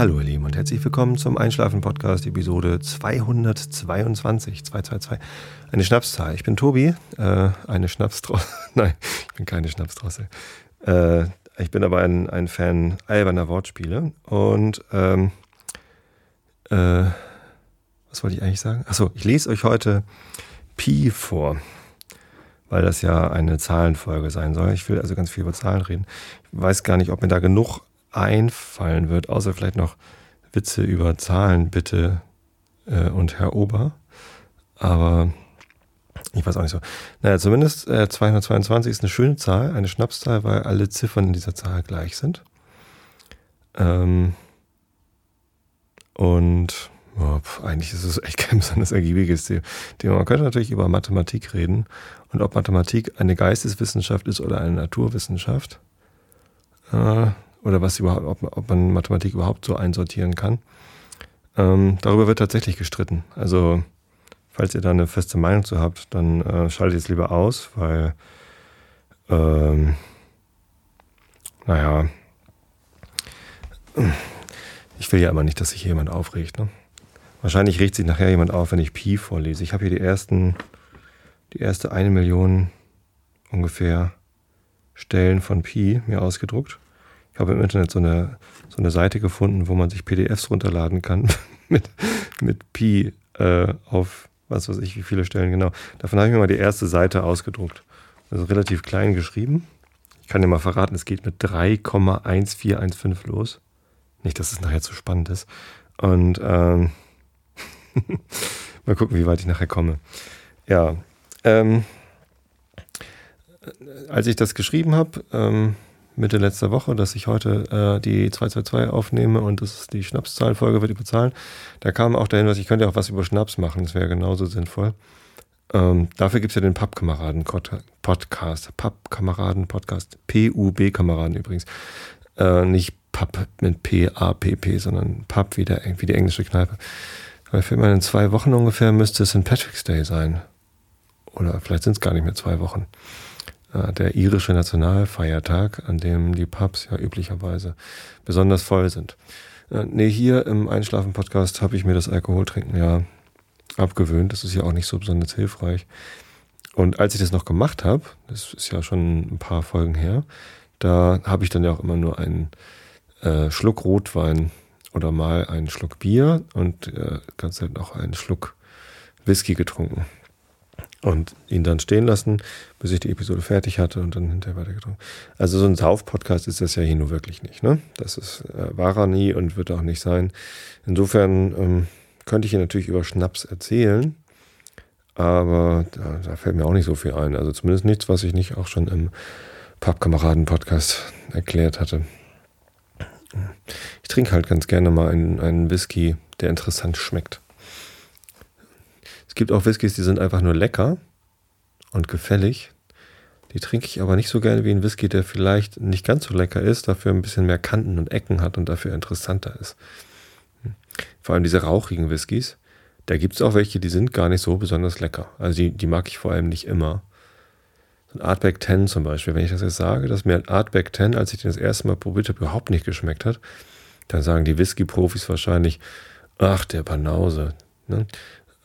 Hallo ihr Lieben und herzlich willkommen zum Einschlafen-Podcast, Episode 222, 222. Eine Schnapszahl. Ich bin Tobi, äh, eine Schnapsdrossel. Nein, ich bin keine Schnapsdrossel. Äh, ich bin aber ein, ein Fan alberner Wortspiele und ähm, äh, was wollte ich eigentlich sagen? Achso, ich lese euch heute Pi vor, weil das ja eine Zahlenfolge sein soll. Ich will also ganz viel über Zahlen reden. Ich weiß gar nicht, ob mir da genug einfallen wird, außer vielleicht noch Witze über Zahlen, bitte äh, und Herr Ober. Aber ich weiß auch nicht so. Naja, zumindest äh, 222 ist eine schöne Zahl, eine Schnapszahl, weil alle Ziffern in dieser Zahl gleich sind. Ähm, und oh, pf, eigentlich ist es echt kein besonders ergiebiges Thema. Man könnte natürlich über Mathematik reden und ob Mathematik eine Geisteswissenschaft ist oder eine Naturwissenschaft. Äh, oder was überhaupt, ob, ob man Mathematik überhaupt so einsortieren kann. Ähm, darüber wird tatsächlich gestritten. Also, falls ihr da eine feste Meinung zu habt, dann äh, schaltet es lieber aus, weil, ähm, naja, ich will ja immer nicht, dass sich jemand aufregt. Ne? Wahrscheinlich regt sich nachher jemand auf, wenn ich Pi vorlese. Ich habe hier die ersten, die erste eine Million ungefähr Stellen von Pi mir ausgedruckt habe im Internet so eine, so eine Seite gefunden, wo man sich PDFs runterladen kann mit, mit Pi äh, auf was weiß ich, wie viele Stellen genau. Davon habe ich mir mal die erste Seite ausgedruckt. Also relativ klein geschrieben. Ich kann dir mal verraten, es geht mit 3,1415 los. Nicht, dass es nachher zu spannend ist. Und ähm, mal gucken, wie weit ich nachher komme. Ja, ähm, als ich das geschrieben habe, ähm, Mitte letzter Woche, dass ich heute äh, die 222 aufnehme und das ist die Schnapszahlenfolge wird überzahlen. Da kam auch der Hinweis, ich könnte auch was über Schnaps machen, das wäre genauso sinnvoll. Ähm, dafür gibt es ja den Pappkameraden-Podcast. Pappkameraden-Podcast. P-U-B-Kameraden übrigens. Äh, nicht Papp mit P-A-P-P, sondern Papp wie, wie die englische Kneipe. Weil für immer in zwei Wochen ungefähr müsste es St. Patrick's Day sein. Oder vielleicht sind es gar nicht mehr zwei Wochen. Äh, der irische Nationalfeiertag, an dem die Pubs ja üblicherweise besonders voll sind. Äh, nee, hier im Einschlafen-Podcast habe ich mir das Alkoholtrinken ja abgewöhnt. Das ist ja auch nicht so besonders hilfreich. Und als ich das noch gemacht habe, das ist ja schon ein paar Folgen her, da habe ich dann ja auch immer nur einen äh, Schluck Rotwein oder mal einen Schluck Bier und äh, ganz selten auch einen Schluck Whisky getrunken und ihn dann stehen lassen, bis ich die Episode fertig hatte und dann hinterher weitergetrunken. Also so ein Sauf-Podcast ist das ja hier nur wirklich nicht. Ne? Das ist, äh, war er nie und wird auch nicht sein. Insofern ähm, könnte ich hier natürlich über Schnaps erzählen, aber da, da, fällt mir auch nicht so viel ein. Also zumindest nichts, was ich nicht auch schon im Pappkameraden-Podcast erklärt hatte. Ich trinke halt ganz gerne mal einen, einen Whisky, der interessant schmeckt. Es gibt auch Whiskys, die sind einfach nur lecker und gefällig. Die trinke ich aber nicht so gerne wie ein Whisky, der vielleicht nicht ganz so lecker ist, dafür ein bisschen mehr Kanten und Ecken hat und dafür interessanter ist. Hm. Vor allem diese rauchigen Whiskys. Da gibt es auch welche, die sind gar nicht so besonders lecker. Also die, die mag ich vor allem nicht immer. So ein Artback 10 zum Beispiel. Wenn ich das jetzt sage, dass mir ein Artback 10, als ich den das erste Mal probiert habe, überhaupt nicht geschmeckt hat, dann sagen die Whisky-Profis wahrscheinlich, ach, der Banause. Ne?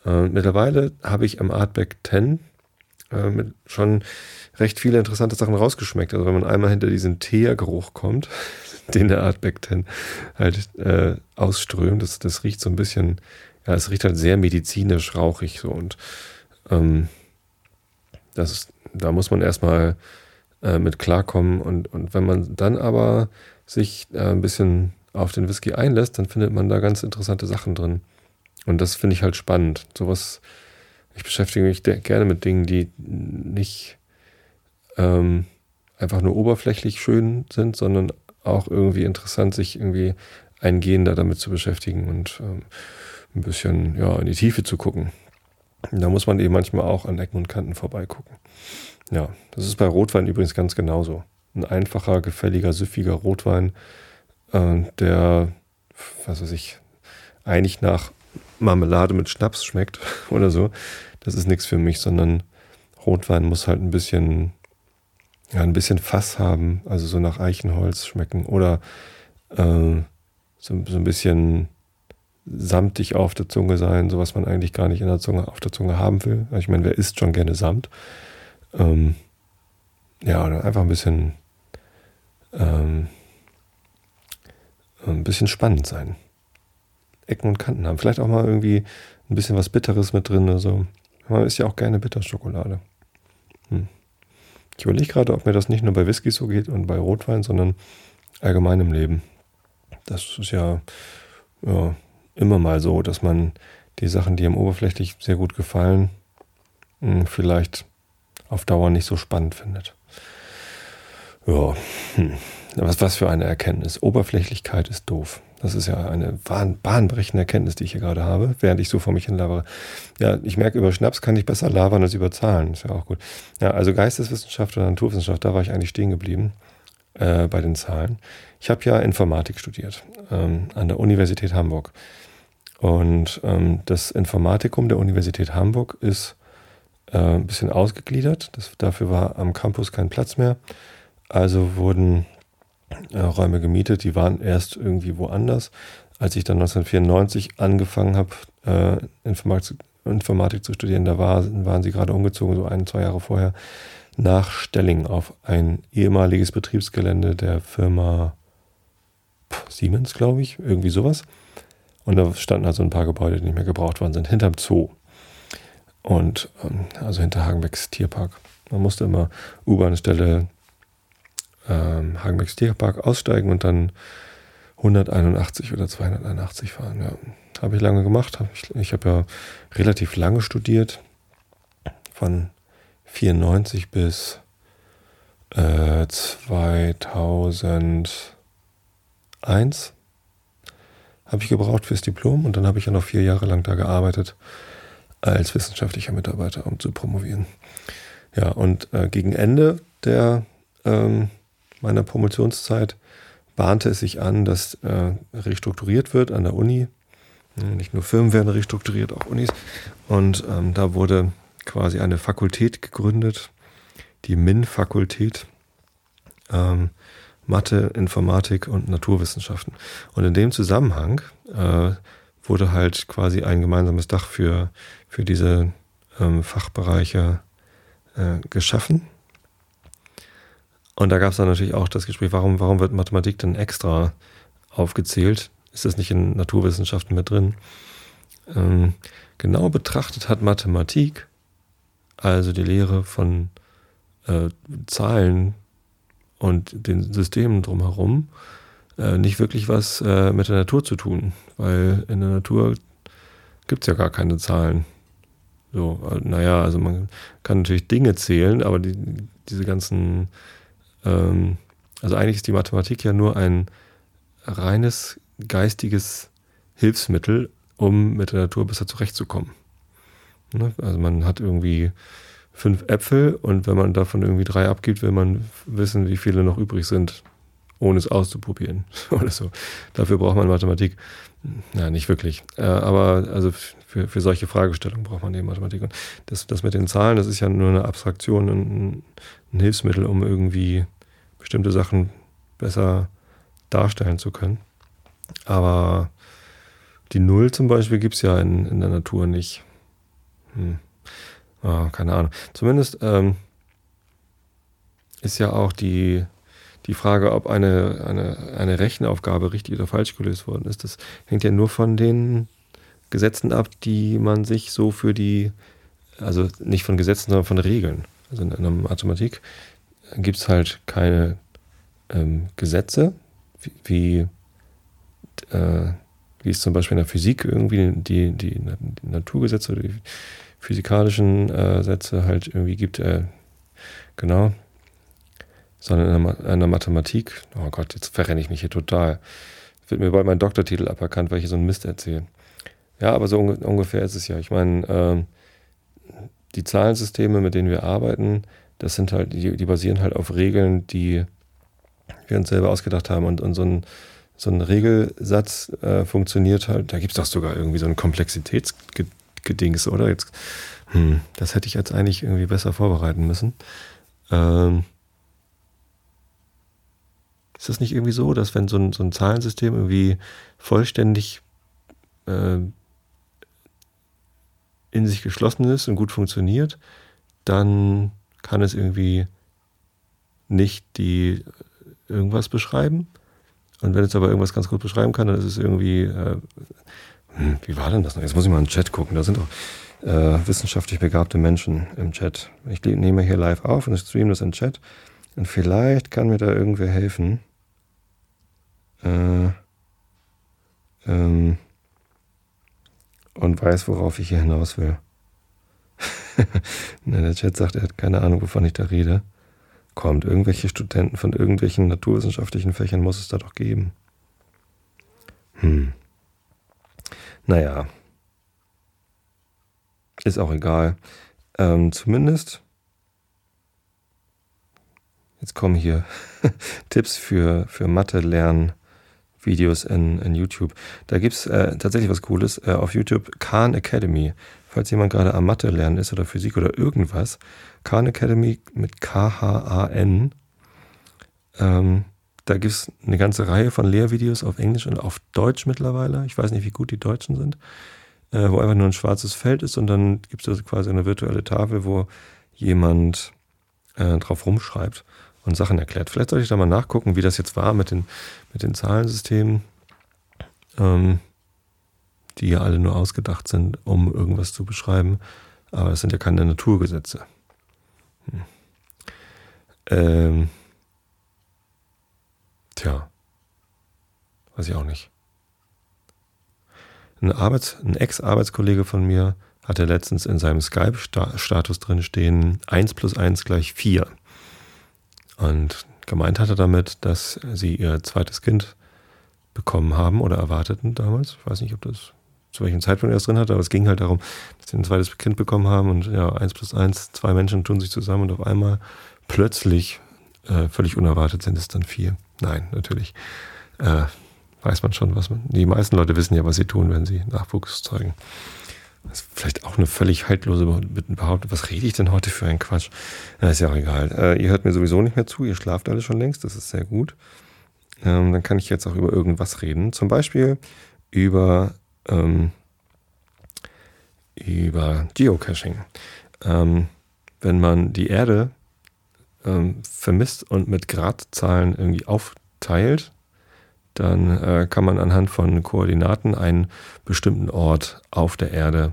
Äh, mittlerweile habe ich am Artback 10 äh, schon recht viele interessante Sachen rausgeschmeckt. Also wenn man einmal hinter diesen Teergeruch kommt, den der Artback 10 halt äh, ausströmt, das, das riecht so ein bisschen, ja, es riecht halt sehr medizinisch rauchig so und ähm, das ist, da muss man erstmal äh, mit klarkommen und, und wenn man dann aber sich äh, ein bisschen auf den Whisky einlässt, dann findet man da ganz interessante Sachen drin. Und das finde ich halt spannend. Sowas, ich beschäftige mich gerne mit Dingen, die nicht ähm, einfach nur oberflächlich schön sind, sondern auch irgendwie interessant, sich irgendwie eingehender damit zu beschäftigen und ähm, ein bisschen ja, in die Tiefe zu gucken. Da muss man eben manchmal auch an Ecken und Kanten vorbeigucken. Ja, das ist bei Rotwein übrigens ganz genauso. Ein einfacher, gefälliger, süffiger Rotwein, äh, der, was weiß ich, eigentlich nach Marmelade mit Schnaps schmeckt oder so. Das ist nichts für mich, sondern Rotwein muss halt ein bisschen, ja, ein bisschen Fass haben, also so nach Eichenholz schmecken oder äh, so, so ein bisschen samtig auf der Zunge sein, so was man eigentlich gar nicht in der Zunge, auf der Zunge haben will. Ich meine, wer isst schon gerne Samt? Ähm, ja, oder einfach ein bisschen, ähm, ein bisschen spannend sein. Ecken und Kanten haben. Vielleicht auch mal irgendwie ein bisschen was Bitteres mit drin oder so. Man isst ja auch gerne Bitterschokolade. Hm. Ich überlege gerade, ob mir das nicht nur bei Whisky so geht und bei Rotwein, sondern allgemein im Leben. Das ist ja, ja immer mal so, dass man die Sachen, die einem oberflächlich sehr gut gefallen, hm, vielleicht auf Dauer nicht so spannend findet. Ja, hm. Was, was für eine Erkenntnis. Oberflächlichkeit ist doof. Das ist ja eine bahn, bahnbrechende Erkenntnis, die ich hier gerade habe, während ich so vor mich hin labere. Ja, ich merke, über Schnaps kann ich besser labern als über Zahlen. Ist ja auch gut. Ja, also Geisteswissenschaft oder Naturwissenschaft, da war ich eigentlich stehen geblieben äh, bei den Zahlen. Ich habe ja Informatik studiert ähm, an der Universität Hamburg. Und ähm, das Informatikum der Universität Hamburg ist äh, ein bisschen ausgegliedert. Das, dafür war am Campus kein Platz mehr. Also wurden äh, Räume gemietet, die waren erst irgendwie woanders. Als ich dann 1994 angefangen habe, äh, Informatik, Informatik, zu studieren, da war, waren sie gerade umgezogen, so ein, zwei Jahre vorher, nach Stelling auf ein ehemaliges Betriebsgelände der Firma Siemens, glaube ich, irgendwie sowas. Und da standen also ein paar Gebäude, die nicht mehr gebraucht worden sind, hinterm Zoo. Und ähm, also hinter Hagenbecks Tierpark. Man musste immer U-Bahn-Stelle ähm, Hagenbecks Tierpark aussteigen und dann 181 oder 281 fahren. Ja. Habe ich lange gemacht. Hab ich ich habe ja relativ lange studiert. Von 94 bis äh, 2001 habe ich gebraucht fürs Diplom und dann habe ich ja noch vier Jahre lang da gearbeitet als wissenschaftlicher Mitarbeiter, um zu promovieren. Ja, und äh, gegen Ende der ähm, meiner Promotionszeit bahnte es sich an, dass äh, restrukturiert wird an der Uni. Nicht nur Firmen werden restrukturiert, auch Unis. Und ähm, da wurde quasi eine Fakultät gegründet, die MIN-Fakultät. Ähm, Mathe, Informatik und Naturwissenschaften. Und in dem Zusammenhang äh, wurde halt quasi ein gemeinsames Dach für, für diese ähm, Fachbereiche äh, geschaffen. Und da gab es dann natürlich auch das Gespräch, warum, warum wird Mathematik denn extra aufgezählt? Ist das nicht in Naturwissenschaften mit drin? Ähm, genau betrachtet hat Mathematik, also die Lehre von äh, Zahlen und den Systemen drumherum, äh, nicht wirklich was äh, mit der Natur zu tun, weil in der Natur gibt es ja gar keine Zahlen. So, äh, naja, also man kann natürlich Dinge zählen, aber die, diese ganzen ähm, also eigentlich ist die Mathematik ja nur ein reines geistiges Hilfsmittel, um mit der Natur besser zurechtzukommen. Ne? Also man hat irgendwie fünf Äpfel und wenn man davon irgendwie drei abgibt, will man wissen, wie viele noch übrig sind, ohne es auszuprobieren oder so. Dafür braucht man Mathematik. Ja, nicht wirklich. Äh, aber also für, für solche Fragestellungen braucht man eben Mathematik. Und das, das mit den Zahlen, das ist ja nur eine Abstraktion, ein, ein Hilfsmittel, um irgendwie bestimmte Sachen besser darstellen zu können. Aber die Null zum Beispiel gibt es ja in, in der Natur nicht. Hm. Oh, keine Ahnung. Zumindest ähm, ist ja auch die, die Frage, ob eine, eine, eine Rechenaufgabe richtig oder falsch gelöst worden ist, das hängt ja nur von den Gesetzen ab, die man sich so für die, also nicht von Gesetzen, sondern von Regeln. Also in einer Mathematik gibt es halt keine ähm, Gesetze, wie, wie, äh, wie es zum Beispiel in der Physik irgendwie die, die, die Naturgesetze oder die physikalischen äh, Sätze halt irgendwie gibt, äh, genau, sondern in der, in der, Mathematik, oh Gott, jetzt verrenne ich mich hier total. Wird mir bald mein Doktortitel aberkannt, weil ich hier so einen Mist erzähle. Ja, aber so un ungefähr ist es ja. Ich meine, äh, die Zahlensysteme, mit denen wir arbeiten, das sind halt, die, die basieren halt auf Regeln, die wir uns selber ausgedacht haben. Und, und so, ein, so ein Regelsatz äh, funktioniert halt, da gibt es doch sogar irgendwie so ein Komplexitätsgedings, oder? Jetzt, hm, das hätte ich jetzt eigentlich irgendwie besser vorbereiten müssen. Ähm, Ist das nicht irgendwie so, dass wenn so ein, so ein Zahlensystem irgendwie vollständig äh, in sich geschlossen ist und gut funktioniert, dann kann es irgendwie nicht die irgendwas beschreiben. Und wenn es aber irgendwas ganz gut beschreiben kann, dann ist es irgendwie, äh, hm, wie war denn das noch? Jetzt muss ich mal in den Chat gucken. Da sind doch äh, wissenschaftlich begabte Menschen im Chat. Ich nehme hier live auf und streame das den Chat. Und vielleicht kann mir da irgendwer helfen. Äh, ähm, und weiß, worauf ich hier hinaus will. der Chat sagt, er hat keine Ahnung, wovon ich da rede. Kommt, irgendwelche Studenten von irgendwelchen naturwissenschaftlichen Fächern muss es da doch geben. Hm. Naja. Ist auch egal. Ähm, zumindest. Jetzt kommen hier Tipps für, für Mathe-Lernen. Videos in, in YouTube. Da gibt es äh, tatsächlich was Cooles äh, auf YouTube, Khan Academy. Falls jemand gerade am Mathe lernen ist oder Physik oder irgendwas, Khan Academy mit K-H-A-N. Ähm, da gibt es eine ganze Reihe von Lehrvideos auf Englisch und auf Deutsch mittlerweile. Ich weiß nicht, wie gut die Deutschen sind. Äh, wo einfach nur ein schwarzes Feld ist und dann gibt es quasi eine virtuelle Tafel, wo jemand äh, drauf rumschreibt und Sachen erklärt. Vielleicht sollte ich da mal nachgucken, wie das jetzt war mit den, mit den Zahlensystemen, ähm, die ja alle nur ausgedacht sind, um irgendwas zu beschreiben. Aber es sind ja keine Naturgesetze. Hm. Ähm, tja, weiß ich auch nicht. Ein, Arbeits-, ein Ex-Arbeitskollege von mir hatte letztens in seinem Skype-Status drin stehen, 1 plus 1 gleich 4. Und gemeint hatte damit, dass sie ihr zweites Kind bekommen haben oder erwarteten damals. Ich weiß nicht, ob das zu welchem Zeitpunkt er es drin hatte, aber es ging halt darum, dass sie ein zweites Kind bekommen haben und ja, eins plus eins, zwei Menschen tun sich zusammen und auf einmal plötzlich, äh, völlig unerwartet sind es dann vier. Nein, natürlich. Äh, weiß man schon, was man. Die meisten Leute wissen ja, was sie tun, wenn sie Nachwuchs zeugen. Das ist vielleicht auch eine völlig haltlose Behauptung. Was rede ich denn heute für einen Quatsch? Na, ist ja auch egal. Äh, ihr hört mir sowieso nicht mehr zu, ihr schlaft alle schon längst, das ist sehr gut. Ähm, dann kann ich jetzt auch über irgendwas reden. Zum Beispiel über, ähm, über Geocaching. Ähm, wenn man die Erde ähm, vermisst und mit Gradzahlen irgendwie aufteilt, dann äh, kann man anhand von Koordinaten einen bestimmten Ort auf der Erde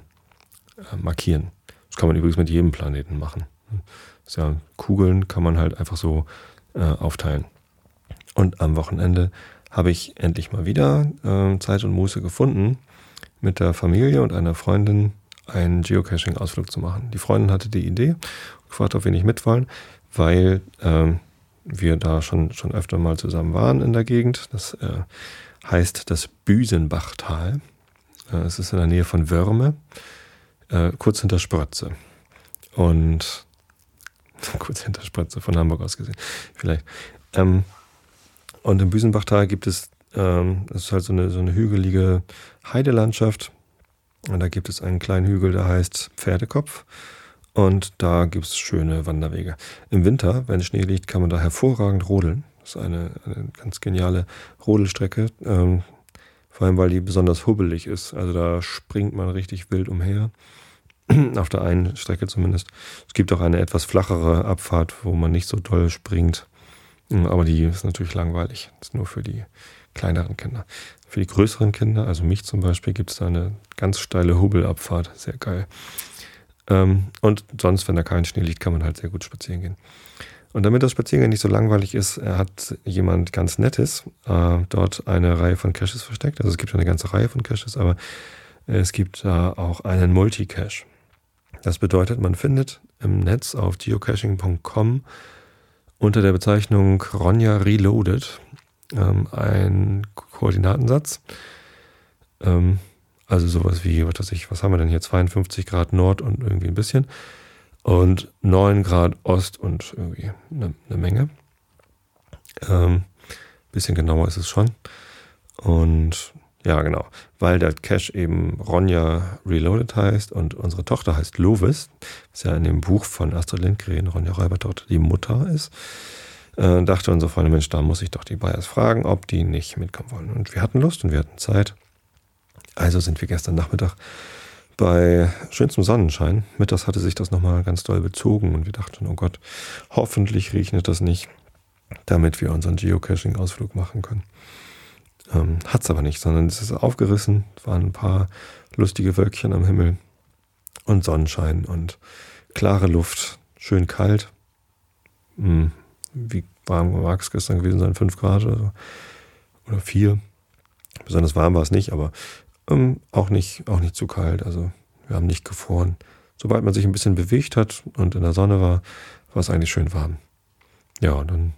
äh, markieren. Das kann man übrigens mit jedem Planeten machen. Ja, Kugeln kann man halt einfach so äh, aufteilen. Und am Wochenende habe ich endlich mal wieder äh, Zeit und Muße gefunden, mit der Familie und einer Freundin einen Geocaching-Ausflug zu machen. Die Freundin hatte die Idee, gefragt, ob wir nicht mitwollen, weil ähm, wir da schon, schon öfter mal zusammen waren in der Gegend. Das äh, heißt das Büsenbachtal. Äh, es ist in der Nähe von Wörme, äh, kurz hinter Sprötze. Und kurz hinter Sprötze, von Hamburg aus gesehen, vielleicht. Ähm, und im Büsenbachtal gibt es, ähm, das ist halt so eine, so eine hügelige Heidelandschaft. Und da gibt es einen kleinen Hügel, der heißt Pferdekopf. Und da gibt es schöne Wanderwege. Im Winter, wenn Schnee liegt, kann man da hervorragend rodeln. Das ist eine, eine ganz geniale Rodelstrecke. Ähm, vor allem, weil die besonders hubbelig ist. Also da springt man richtig wild umher. Auf der einen Strecke zumindest. Es gibt auch eine etwas flachere Abfahrt, wo man nicht so doll springt. Aber die ist natürlich langweilig. Das ist nur für die kleineren Kinder. Für die größeren Kinder, also mich zum Beispiel, gibt es da eine ganz steile Hubbelabfahrt. Sehr geil. Ähm, und sonst, wenn da kein Schnee liegt, kann man halt sehr gut spazieren gehen. Und damit das Spaziergehen nicht so langweilig ist, hat jemand ganz Nettes äh, dort eine Reihe von Caches versteckt. Also es gibt eine ganze Reihe von Caches, aber es gibt da auch einen Multicache. Das bedeutet, man findet im Netz auf geocaching.com unter der Bezeichnung Ronja Reloaded ähm, einen Koordinatensatz. Ähm, also sowas wie, was weiß ich, was haben wir denn hier? 52 Grad Nord und irgendwie ein bisschen. Und 9 Grad Ost und irgendwie eine, eine Menge. Ähm, bisschen genauer ist es schon. Und ja, genau. Weil der Cache eben Ronja Reloaded heißt und unsere Tochter heißt Lovis, was ja in dem Buch von Astrid Lindgren, Ronja Räubertochter, die Mutter ist, Äh, dachte unsere Freunde, Mensch, da muss ich doch die Bayers fragen, ob die nicht mitkommen wollen. Und wir hatten Lust und wir hatten Zeit. Also sind wir gestern Nachmittag bei schönstem Sonnenschein. Mittags hatte sich das nochmal ganz doll bezogen und wir dachten, oh Gott, hoffentlich regnet das nicht, damit wir unseren Geocaching-Ausflug machen können. Ähm, Hat es aber nicht, sondern es ist aufgerissen, es waren ein paar lustige Wölkchen am Himmel und Sonnenschein und klare Luft, schön kalt. Hm, wie warm mag es gestern gewesen sein? Fünf Grad oder so. Oder vier. Besonders warm war es nicht, aber ähm, auch, nicht, auch nicht zu kalt. Also wir haben nicht gefroren. Sobald man sich ein bisschen bewegt hat und in der Sonne war, war es eigentlich schön warm. Ja, und dann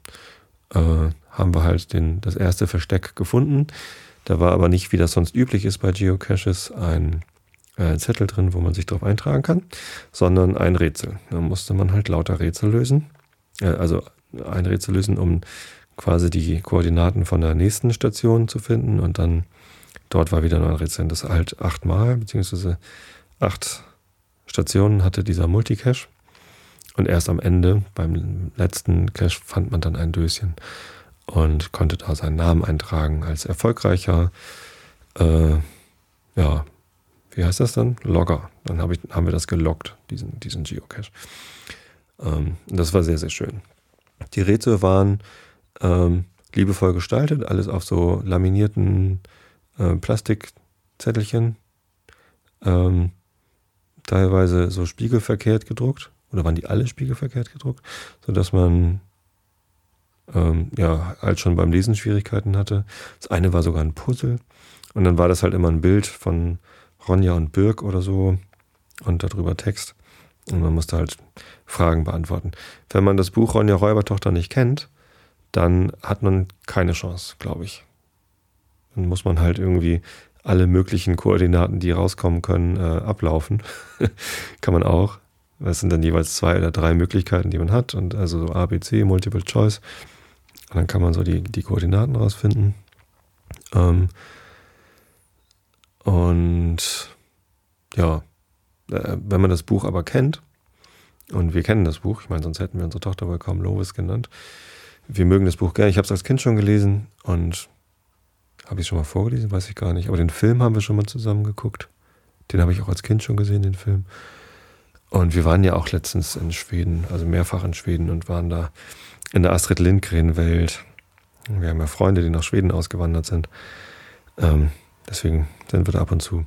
äh, haben wir halt den, das erste Versteck gefunden. Da war aber nicht, wie das sonst üblich ist bei Geocaches, ein äh, Zettel drin, wo man sich drauf eintragen kann, sondern ein Rätsel. Da musste man halt lauter Rätsel lösen. Äh, also ein Rätsel lösen, um quasi die Koordinaten von der nächsten Station zu finden und dann dort war wieder ein Rätsel. Das halt achtmal, beziehungsweise acht Stationen hatte dieser Multicache. Und erst am Ende, beim letzten Cache, fand man dann ein Döschen und konnte da seinen Namen eintragen als erfolgreicher, äh, ja, wie heißt das dann? Logger. Dann hab ich, haben wir das geloggt, diesen, diesen Geocache. Ähm, das war sehr, sehr schön. Die Rätsel waren ähm, liebevoll gestaltet, alles auf so laminierten äh, Plastikzettelchen, ähm, teilweise so spiegelverkehrt gedruckt, oder waren die alle spiegelverkehrt gedruckt, sodass man ähm, ja halt schon beim Lesen Schwierigkeiten hatte. Das eine war sogar ein Puzzle und dann war das halt immer ein Bild von Ronja und Birk oder so und darüber Text. Und man musste halt Fragen beantworten. Wenn man das Buch Ronja Räubertochter nicht kennt, dann hat man keine Chance, glaube ich. Dann muss man halt irgendwie alle möglichen Koordinaten, die rauskommen können, äh, ablaufen. Kann man auch. Das sind dann jeweils zwei oder drei Möglichkeiten, die man hat. Und also so A, B, C, Multiple Choice. Und dann kann man so die, die Koordinaten rausfinden. Ähm, und ja, äh, wenn man das Buch aber kennt, und wir kennen das Buch, ich meine, sonst hätten wir unsere Tochter wohl kaum Lovis genannt. Wir mögen das Buch gerne. Ich habe es als Kind schon gelesen und habe ich es schon mal vorgelesen, weiß ich gar nicht. Aber den Film haben wir schon mal zusammen geguckt. Den habe ich auch als Kind schon gesehen, den Film. Und wir waren ja auch letztens in Schweden, also mehrfach in Schweden und waren da in der Astrid Lindgren-Welt. Wir haben ja Freunde, die nach Schweden ausgewandert sind. Ähm, deswegen sind wir da ab und zu.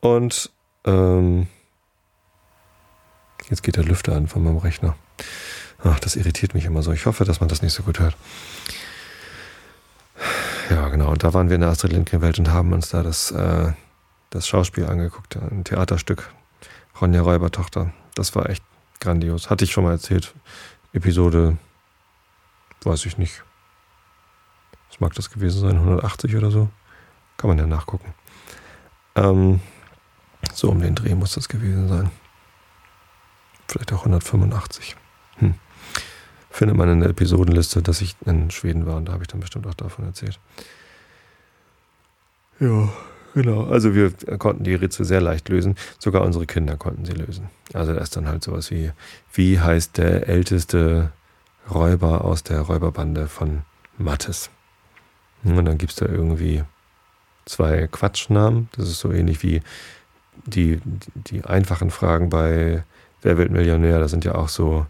Und ähm, jetzt geht der Lüfter an von meinem Rechner. Ach, das irritiert mich immer so. Ich hoffe, dass man das nicht so gut hört. Ja, genau. Und da waren wir in der Astrid Lindgren-Welt und haben uns da das, äh, das Schauspiel angeguckt, ein Theaterstück. Ronja Räubertochter. Das war echt grandios. Hatte ich schon mal erzählt. Episode, weiß ich nicht. Was mag das gewesen sein? 180 oder so? Kann man ja nachgucken. Ähm, so um den Dreh muss das gewesen sein. Vielleicht auch 185. Hm. Findet man in der Episodenliste, dass ich in Schweden war und da habe ich dann bestimmt auch davon erzählt. Ja, genau. Also wir konnten die Rätsel sehr leicht lösen. Sogar unsere Kinder konnten sie lösen. Also da ist dann halt sowas wie, wie heißt der älteste Räuber aus der Räuberbande von Mattes? Und dann gibt es da irgendwie zwei Quatschnamen. Das ist so ähnlich wie die, die einfachen Fragen bei Wer wird Millionär? Da sind ja auch so,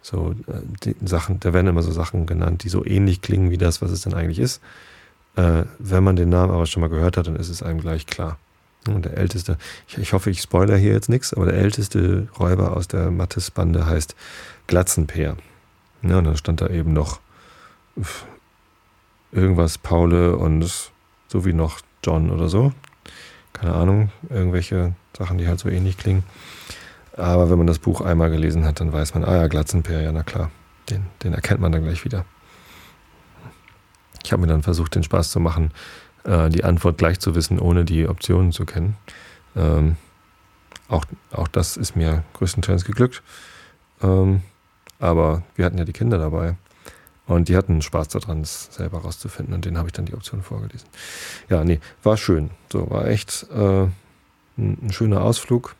so äh, Sachen, da werden immer so Sachen genannt, die so ähnlich klingen wie das, was es denn eigentlich ist. Äh, wenn man den Namen aber schon mal gehört hat, dann ist es einem gleich klar. Und der älteste, ich, ich hoffe, ich spoiler hier jetzt nichts, aber der älteste Räuber aus der Mattes-Bande heißt Glatzenpeer. Ja, und dann stand da eben noch irgendwas Paule und so wie noch John oder so. Keine Ahnung, irgendwelche Sachen, die halt so ähnlich klingen. Aber wenn man das Buch einmal gelesen hat, dann weiß man, ah ja, Glatzenpeer, ja, na klar, den, den erkennt man dann gleich wieder. Ich habe mir dann versucht, den Spaß zu machen, äh, die Antwort gleich zu wissen, ohne die Optionen zu kennen. Ähm, auch, auch das ist mir größtenteils geglückt. Ähm, aber wir hatten ja die Kinder dabei. Und die hatten Spaß daran, es selber rauszufinden. Und denen habe ich dann die Option vorgelesen. Ja, nee, war schön. So, war echt äh, ein, schöner Ausflug.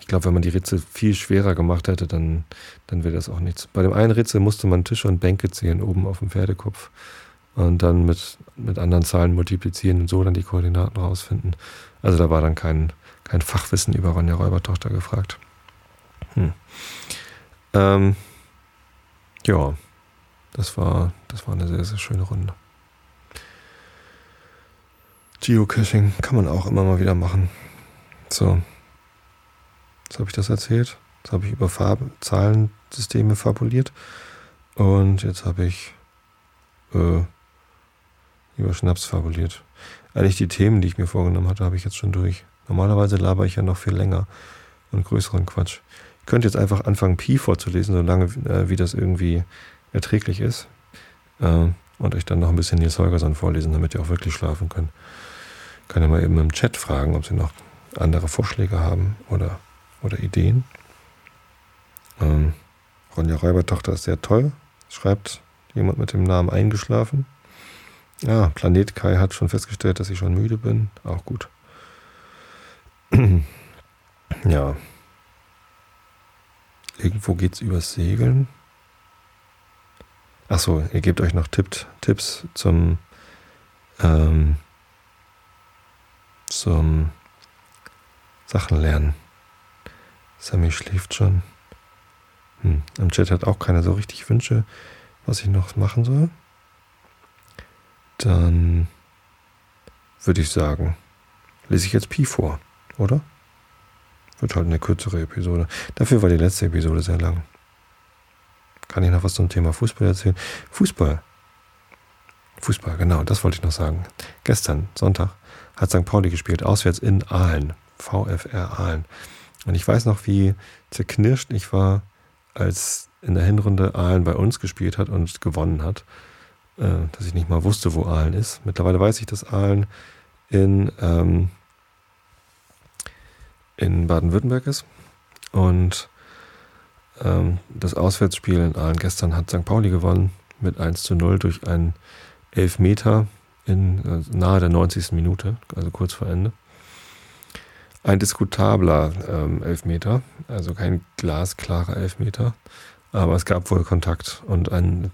Ich glaube, wenn man die Ritze viel schwerer gemacht hätte, dann, dann wäre das auch nichts. Bei dem einen Ritze musste man Tische und Bänke zählen oben auf dem Pferdekopf und dann mit, mit anderen Zahlen multiplizieren und so dann die Koordinaten rausfinden. Also da war dann kein, kein Fachwissen über Ronja Räubertochter gefragt. Hm. Ähm, ja, das war, das war eine sehr, sehr schöne Runde. Geocaching kann man auch immer mal wieder machen. So. Jetzt habe ich das erzählt. Jetzt habe ich über Farbe, Zahlensysteme fabuliert. Und jetzt habe ich äh, über Schnaps fabuliert. Eigentlich die Themen, die ich mir vorgenommen hatte, habe ich jetzt schon durch. Normalerweise laber ich ja noch viel länger und größeren Quatsch. Ich könnte jetzt einfach anfangen, Pi vorzulesen, solange äh, wie das irgendwie erträglich ist. Äh, und euch dann noch ein bisschen Nils Holgersson vorlesen, damit ihr auch wirklich schlafen könnt. Kann ja mal eben im Chat fragen, ob sie noch andere Vorschläge haben oder, oder Ideen. Ähm, Ronja Räubertochter ist sehr toll, schreibt jemand mit dem Namen eingeschlafen. Ja, Planet Kai hat schon festgestellt, dass ich schon müde bin. Auch gut. ja. Irgendwo geht es übers Segeln. Achso, ihr gebt euch noch Tipp, Tipps zum, ähm, zum Sachen lernen. Sammy schläft schon. Hm. Im Chat hat auch keiner so richtig Wünsche, was ich noch machen soll. Dann würde ich sagen, lese ich jetzt Pi vor, oder? Wird halt eine kürzere Episode. Dafür war die letzte Episode sehr lang. Kann ich noch was zum Thema Fußball erzählen? Fußball. Fußball, genau, das wollte ich noch sagen. Gestern, Sonntag, hat St. Pauli gespielt, auswärts in Aalen. VfR Aalen. Und ich weiß noch, wie zerknirscht ich war, als in der Hinrunde Aalen bei uns gespielt hat und gewonnen hat. Äh, dass ich nicht mal wusste, wo Aalen ist. Mittlerweile weiß ich, dass Aalen in, ähm, in Baden-Württemberg ist. Und ähm, das Auswärtsspiel in Aalen gestern hat St. Pauli gewonnen mit 1 zu 0 durch einen Elfmeter in äh, nahe der 90. Minute, also kurz vor Ende. Ein diskutabler ähm, Elfmeter, also kein glasklarer Elfmeter, aber es gab wohl Kontakt und ein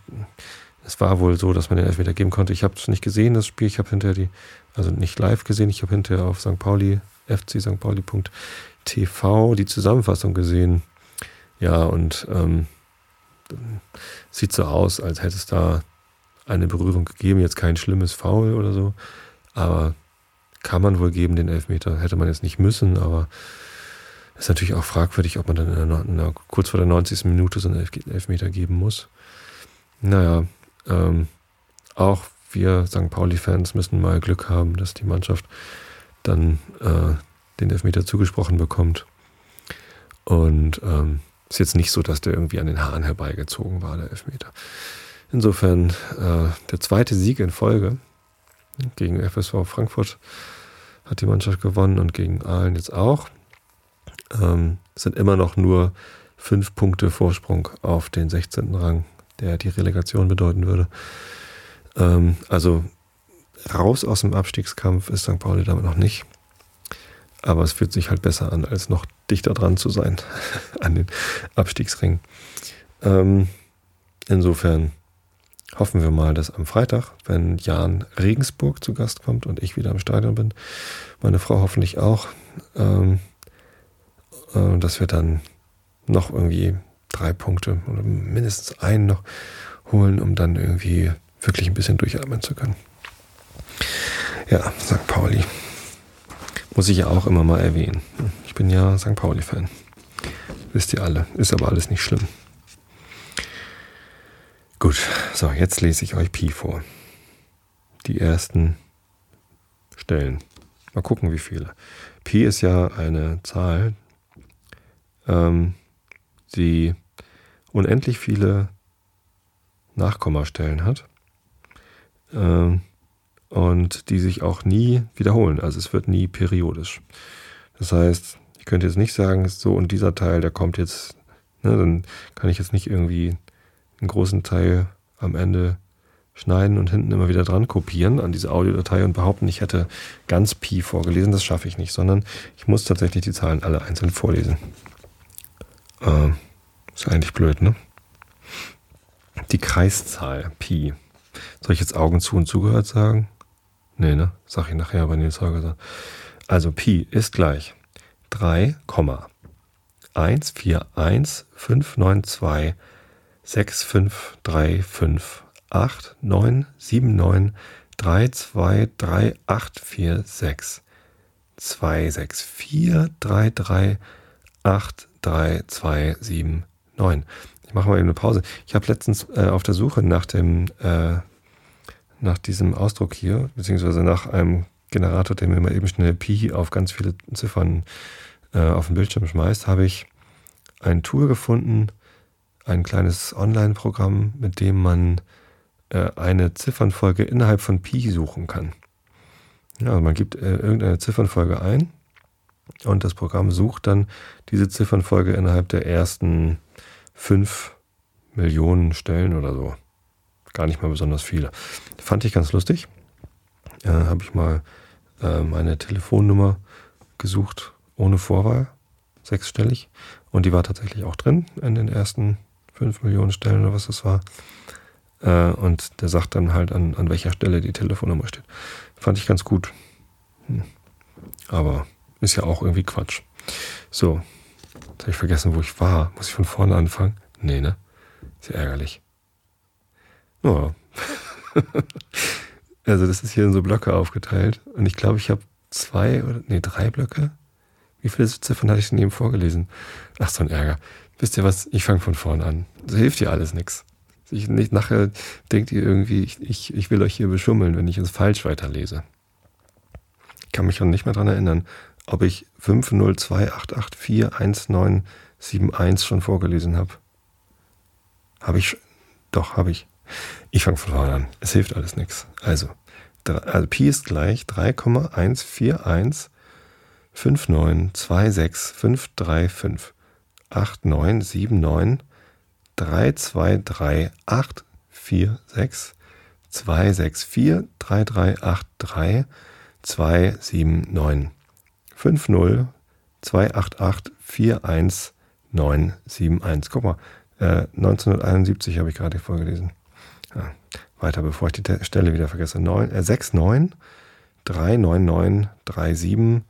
es war wohl so, dass man den Elfmeter geben konnte. Ich habe es nicht gesehen, das Spiel. Ich habe hinterher die, also nicht live gesehen, ich habe hinterher auf St. Pauli, FC St. Pauli.tv die Zusammenfassung gesehen. Ja, und ähm, sieht so aus, als hätte es da eine Berührung gegeben. Jetzt kein schlimmes Foul oder so, aber kann man wohl geben, den Elfmeter. Hätte man jetzt nicht müssen, aber ist natürlich auch fragwürdig, ob man dann in der, in der, kurz vor der 90. Minute so einen Elfmeter geben muss. Naja, ähm, auch wir St. Pauli-Fans müssen mal Glück haben, dass die Mannschaft dann äh, den Elfmeter zugesprochen bekommt. Und ähm, ist jetzt nicht so, dass der irgendwie an den Haaren herbeigezogen war, der Elfmeter. Insofern äh, der zweite Sieg in Folge gegen FSV Frankfurt hat die Mannschaft gewonnen und gegen Aalen jetzt auch. Ähm, sind immer noch nur fünf Punkte Vorsprung auf den 16. Rang der die Relegation bedeuten würde. Ähm, also raus aus dem Abstiegskampf ist St. Pauli damit noch nicht. Aber es fühlt sich halt besser an, als noch dichter dran zu sein an den Abstiegsring. Ähm, insofern hoffen wir mal, dass am Freitag, wenn Jan Regensburg zu Gast kommt und ich wieder im Stadion bin, meine Frau hoffentlich auch, ähm, äh, dass wir dann noch irgendwie drei Punkte oder mindestens einen noch holen, um dann irgendwie wirklich ein bisschen durchatmen zu können. Ja, St. Pauli. Muss ich ja auch immer mal erwähnen. Ich bin ja St. Pauli-Fan. Wisst ihr alle. Ist aber alles nicht schlimm. Gut, so, jetzt lese ich euch Pi vor. Die ersten Stellen. Mal gucken, wie viele. Pi ist ja eine Zahl, ähm, die unendlich viele Nachkommastellen hat äh, und die sich auch nie wiederholen. Also es wird nie periodisch. Das heißt, ich könnte jetzt nicht sagen, so und dieser Teil, der kommt jetzt, ne, dann kann ich jetzt nicht irgendwie einen großen Teil am Ende schneiden und hinten immer wieder dran kopieren an diese Audiodatei und behaupten, ich hätte ganz Pi vorgelesen. Das schaffe ich nicht, sondern ich muss tatsächlich die Zahlen alle einzeln vorlesen. Äh, ist eigentlich blöd, ne? Die Kreiszahl Pi. Soll ich jetzt Augen zu und zugehört sagen? Nee, ne? Sag ich nachher bei Nils Holger. Also Pi ist gleich 3,141592 6535 8, 9, 7, 9, 3, 2, 3, 8, 4, 6, 2, 6, 4, 3, 3, 8, 3, 2, 7, 9. Ich mache mal eben eine Pause. Ich habe letztens äh, auf der Suche nach dem, äh, nach diesem Ausdruck hier, beziehungsweise nach einem Generator, der mir mal eben schnell Pi auf ganz viele Ziffern äh, auf den Bildschirm schmeißt, habe ich ein Tool gefunden, ein kleines Online-Programm, mit dem man äh, eine Ziffernfolge innerhalb von Pi suchen kann. Ja, also man gibt äh, irgendeine Ziffernfolge ein und das Programm sucht dann diese Ziffernfolge innerhalb der ersten fünf Millionen Stellen oder so. Gar nicht mal besonders viele. Fand ich ganz lustig. Äh, Habe ich mal äh, meine Telefonnummer gesucht, ohne Vorwahl, sechsstellig. Und die war tatsächlich auch drin in den ersten fünf Millionen Stellen oder was das war. Äh, und der sagt dann halt, an, an welcher Stelle die Telefonnummer steht. Fand ich ganz gut. Hm. Aber ist ja auch irgendwie Quatsch. So, jetzt habe ich vergessen, wo ich war. Muss ich von vorne anfangen? Nee, ne? Ist ja ärgerlich. Ja. also das ist hier in so Blöcke aufgeteilt. Und ich glaube, ich habe zwei oder nee, drei Blöcke. Wie viele Ziffern hatte ich denn eben vorgelesen? Ach, so ein Ärger. Wisst ihr was? Ich fange von vorne an. Das hilft dir alles nichts. Ich nicht nachher denkt ihr irgendwie, ich, ich, ich will euch hier beschummeln, wenn ich es falsch weiterlese. Ich kann mich schon nicht mehr daran erinnern, ob ich 50288419171 schon vorgelesen habe. Habe ich, doch, habe ich. Ich fange von vorne an. Es hilft alles nichts. Also, also Pi ist gleich 3,141 5926535 8979 3, 2, 3, 8, 4, 6, 2, 6, 4, 3, 3, 8, 3, 2, 7, 9, 5, 0, 2, 8, 8, 4, 1, 9, 7, 1. Guck mal, äh, 1971 habe ich gerade vorgelesen. Ja, weiter, bevor ich die Stelle wieder vergesse. 9, äh, 6, 9, 3, 9, 9, 3, 7,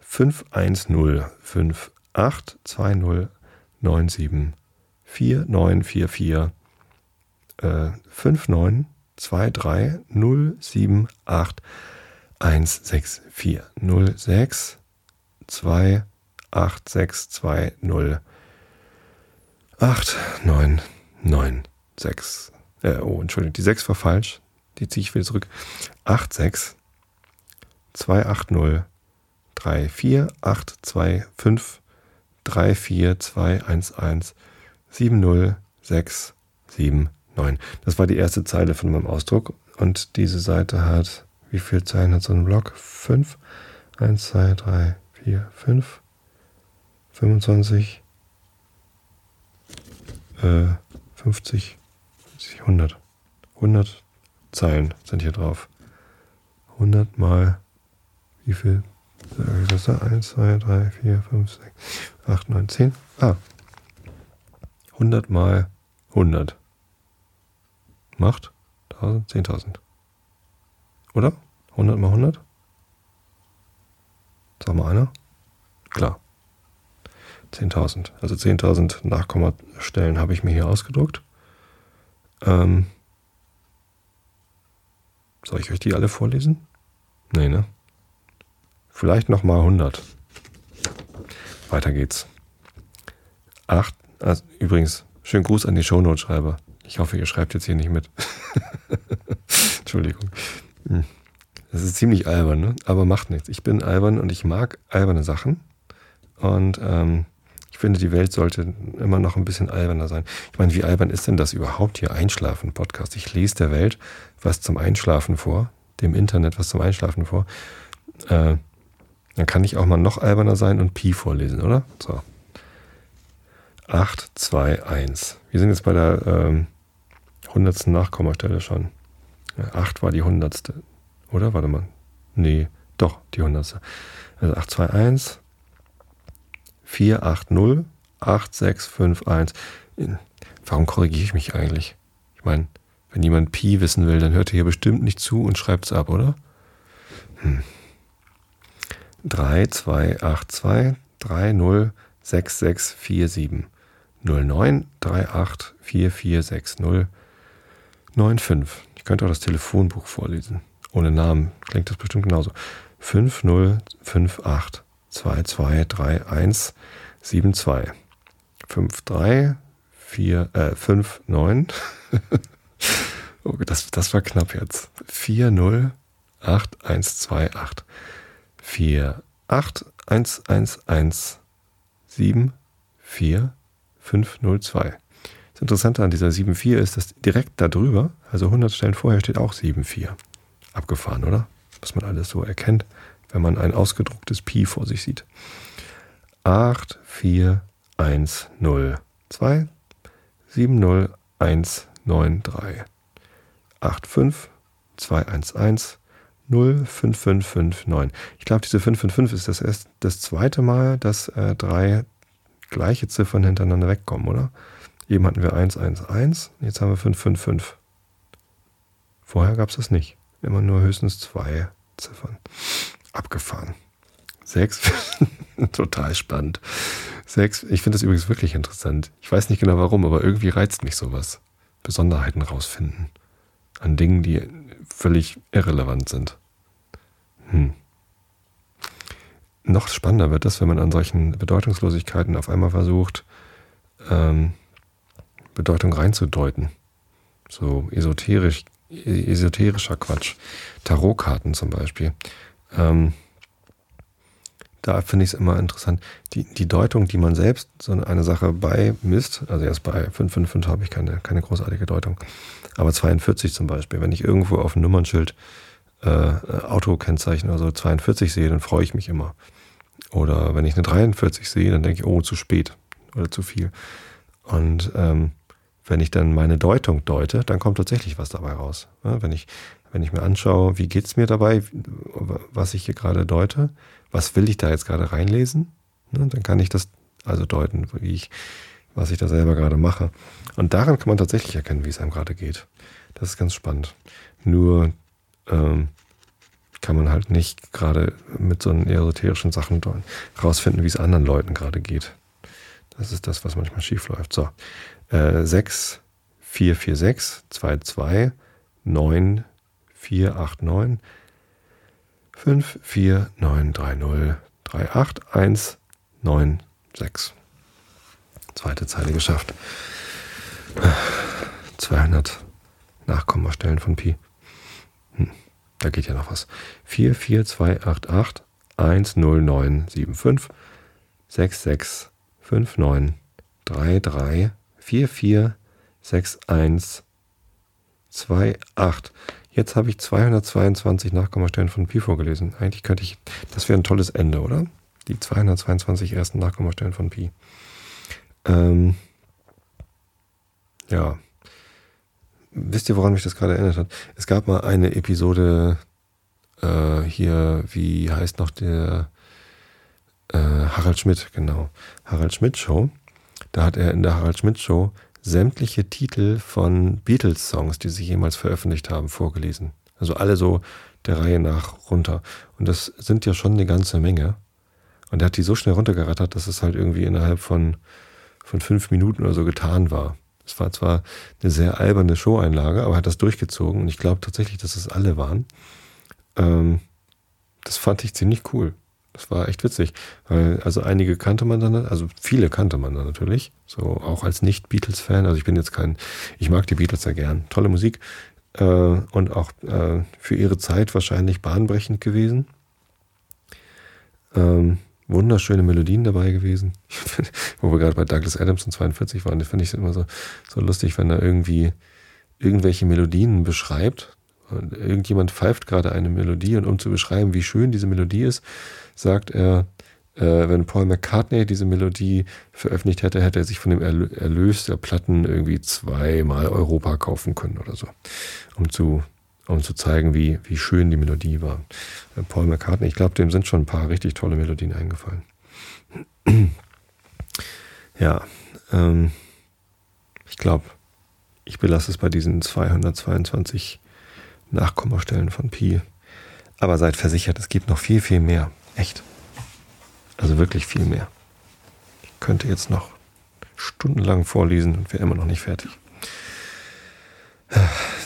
5, 1, 0, 5, 8, 2, 0, 9, 7, 4944 äh, 59 23 078 164 06 2 8 6 2 0 8 9 9 6 äh, oh, Entschuldigung, die 6 war falsch. Die ziehe ich wieder zurück. 8 6 2 8 0 3 4 8 2 5 3 4 2 1 1 70679. Das war die erste Zeile von meinem Ausdruck. Und diese Seite hat, wie viele Zeilen hat so ein Block? 5. 1, 2, 3, 4, 5. 25. Äh, 50. 100. 100 Zeilen sind hier drauf. 100 mal, wie viel? Das ist 1, 2, 3, 4, 5, 6, 8, 9, 10. Ah, 100 mal 100 macht 10.000. Oder? 100 mal 100? Sag mal einer. Klar. 10.000. Also 10.000 Nachkommastellen habe ich mir hier ausgedruckt. Ähm, soll ich euch die alle vorlesen? Nee, ne? Vielleicht nochmal 100. Weiter geht's. 8 also, übrigens, schönen Gruß an die Shownote-Schreiber. Ich hoffe, ihr schreibt jetzt hier nicht mit. Entschuldigung. Hm. Das ist ziemlich albern, ne? aber macht nichts. Ich bin albern und ich mag alberne Sachen. Und ähm, finde, die Welt sollte immer noch ein bisschen alberner sein. Ich meine, wie albern ist denn das überhaupt hier Einschlafen-Podcast? Ich lese der Welt was zum Einschlafen vor, dem Internet was zum Einschlafen vor. Äh, dann kann ich auch mal noch alberner sein und Pi vorlesen, oder? So. 8, 2, 1. Wir sind jetzt bei der ähm, 100. Nachkommastelle schon. 8 war die hundertste, oder? Warte mal. Nee, doch, die hundertste. Also 821 480 8651. Warum korrigiere ich mich eigentlich? Ich meine, wenn jemand Pi wissen will, dann hört er hier bestimmt nicht zu und schreibt es ab, oder? Hm. 3282 306647 09 38 4460 95. Ich könnte auch das Telefonbuch vorlesen. Ohne Namen klingt das bestimmt genauso. 5058 2231 72 53 4, äh, 59 oh, das, das war knapp jetzt. 408128 48111 74502. Das Interessante an dieser 7.4 ist, dass direkt darüber, also 100 Stellen vorher, steht auch 7.4. Abgefahren, oder? Was man alles so erkennt, wenn man ein ausgedrucktes Pi vor sich sieht. 8, 4, 1, 0, 2, 7, 0, 1, 9, 3, 8, 5, 2, 1, 1, 0, 5, 5, 5, 9. Ich glaube, diese 5, 5, 5 ist das erst das zweite Mal, dass äh, drei gleiche Ziffern hintereinander wegkommen, oder? Eben hatten wir 1, 1, 1, jetzt haben wir 5, 5, 5. Vorher gab es das nicht. Immer nur höchstens zwei Ziffern. Abgefahren. 6, total spannend. 6, ich finde das übrigens wirklich interessant. Ich weiß nicht genau warum, aber irgendwie reizt mich sowas. Besonderheiten rausfinden. An Dingen, die völlig irrelevant sind. Hm. Noch spannender wird das, wenn man an solchen Bedeutungslosigkeiten auf einmal versucht, ähm, Bedeutung reinzudeuten. So esoterisch, esoterischer Quatsch. Tarotkarten zum Beispiel. Ähm, da finde ich es immer interessant. Die, die Deutung, die man selbst so eine Sache beimisst, also erst bei 555 habe ich keine, keine großartige Deutung, aber 42 zum Beispiel, wenn ich irgendwo auf dem Nummernschild äh, Autokennzeichen oder so 42 sehe, dann freue ich mich immer. Oder wenn ich eine 43 sehe, dann denke ich, oh, zu spät oder zu viel. Und ähm, wenn ich dann meine Deutung deute, dann kommt tatsächlich was dabei raus. Ja, wenn, ich, wenn ich mir anschaue, wie geht es mir dabei, was ich hier gerade deute, was will ich da jetzt gerade reinlesen, ne, dann kann ich das also deuten, wie ich, was ich da selber gerade mache. Und daran kann man tatsächlich erkennen, wie es einem gerade geht. Das ist ganz spannend. Nur ähm, kann man halt nicht gerade mit so esoterischen Sachen rausfinden, wie es anderen Leuten gerade geht. Das ist das, was manchmal schief läuft. So, äh, 6, 4, 4, 6, 2, 2, 9, 4, 8, 9, 5, 4, 9, 3, 0, 3, 8, 1, 9, 6. Zweite Zeile geschafft. 200 Nachkommastellen von Pi. Hm, da geht ja noch was. 4, 4, 2, 8, 8, 1, 0, 9, 7, 5, 6, 6, 5, 9, 3, 3, 4, 4, 6, 1, 2, 8. Jetzt habe ich 222 Nachkommastellen von Pi vorgelesen. Eigentlich könnte ich, das wäre ein tolles Ende, oder? Die 222 ersten Nachkommastellen von Pi. Ähm, ja. Wisst ihr, woran mich das gerade erinnert hat? Es gab mal eine Episode äh, hier, wie heißt noch der äh, Harald Schmidt, genau. Harald Schmidt Show. Da hat er in der Harald Schmidt Show sämtliche Titel von Beatles-Songs, die sie jemals veröffentlicht haben, vorgelesen. Also alle so der Reihe nach runter. Und das sind ja schon eine ganze Menge. Und er hat die so schnell runtergerattert, dass es halt irgendwie innerhalb von, von fünf Minuten oder so getan war. Es war zwar eine sehr alberne Showeinlage, aber er hat das durchgezogen und ich glaube tatsächlich, dass es alle waren. Ähm, das fand ich ziemlich cool. Das war echt witzig, also einige kannte man dann, also viele kannte man dann natürlich, so auch als Nicht-Beatles-Fan. Also ich bin jetzt kein, ich mag die Beatles ja gern, tolle Musik äh, und auch äh, für ihre Zeit wahrscheinlich bahnbrechend gewesen. Ähm, wunderschöne Melodien dabei gewesen. Wo wir gerade bei Douglas Adams und 42 waren, das finde ich immer so, so lustig, wenn er irgendwie irgendwelche Melodien beschreibt. Und irgendjemand pfeift gerade eine Melodie und um zu beschreiben, wie schön diese Melodie ist, sagt er, äh, wenn Paul McCartney diese Melodie veröffentlicht hätte, hätte er sich von dem Erlös der Platten irgendwie zweimal Europa kaufen können oder so. Um zu um zu zeigen, wie, wie schön die Melodie war. Äh, Paul McCartney, ich glaube, dem sind schon ein paar richtig tolle Melodien eingefallen. ja, ähm, ich glaube, ich belasse es bei diesen 222 Nachkommastellen von Pi. Aber seid versichert, es gibt noch viel, viel mehr. Echt. Also wirklich viel mehr. Ich könnte jetzt noch stundenlang vorlesen und wäre immer noch nicht fertig.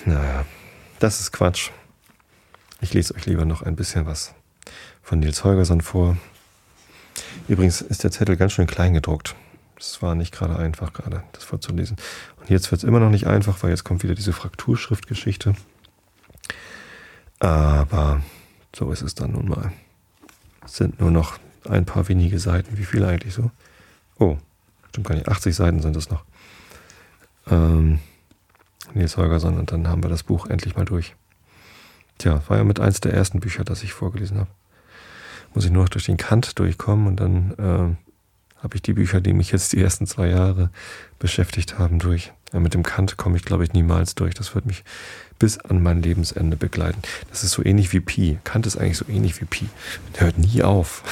Naja, das ist Quatsch. Ich lese euch lieber noch ein bisschen was von Nils Holgersson vor. Übrigens ist der Zettel ganz schön klein gedruckt. Es war nicht gerade einfach, gerade das vorzulesen. Und jetzt wird es immer noch nicht einfach, weil jetzt kommt wieder diese Frakturschriftgeschichte. Aber so ist es dann nun mal. Es sind nur noch ein paar wenige Seiten. Wie viele eigentlich so? Oh, stimmt gar nicht. 80 Seiten sind es noch. Ähm, Nils Holgersson und dann haben wir das Buch endlich mal durch. Tja, war ja mit eins der ersten Bücher, das ich vorgelesen habe. Muss ich nur noch durch den Kant durchkommen und dann äh, habe ich die Bücher, die mich jetzt die ersten zwei Jahre beschäftigt haben, durch. Ja, mit dem Kant komme ich, glaube ich, niemals durch. Das wird mich bis an mein Lebensende begleiten. Das ist so ähnlich wie Pi. Kant ist eigentlich so ähnlich wie Pi. Der hört nie auf.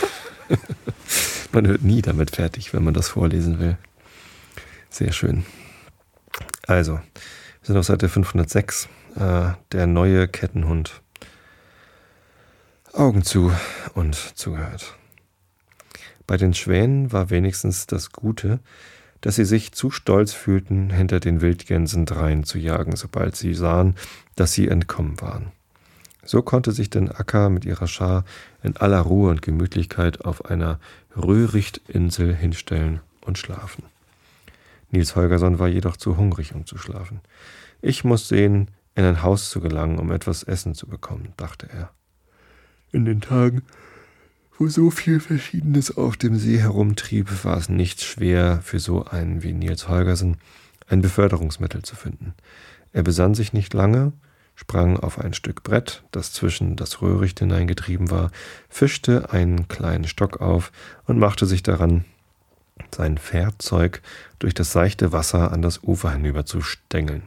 man hört nie damit fertig, wenn man das vorlesen will. Sehr schön. Also, wir sind auf Seite 506. Äh, der neue Kettenhund. Augen zu und zugehört. Bei den Schwänen war wenigstens das Gute, dass sie sich zu stolz fühlten, hinter den Wildgänsen drein zu jagen, sobald sie sahen, dass sie entkommen waren. So konnte sich denn Akka mit ihrer Schar in aller Ruhe und Gemütlichkeit auf einer Röhrichtinsel hinstellen und schlafen. Nils Holgersson war jedoch zu hungrig, um zu schlafen. Ich muss sehen, in ein Haus zu gelangen, um etwas Essen zu bekommen, dachte er. In den Tagen, so viel Verschiedenes auf dem See herumtrieb, war es nicht schwer für so einen wie Nils Holgersen ein Beförderungsmittel zu finden. Er besann sich nicht lange, sprang auf ein Stück Brett, das zwischen das Röhricht hineingetrieben war, fischte einen kleinen Stock auf und machte sich daran, sein Fährzeug durch das seichte Wasser an das Ufer hinüber zu stängeln.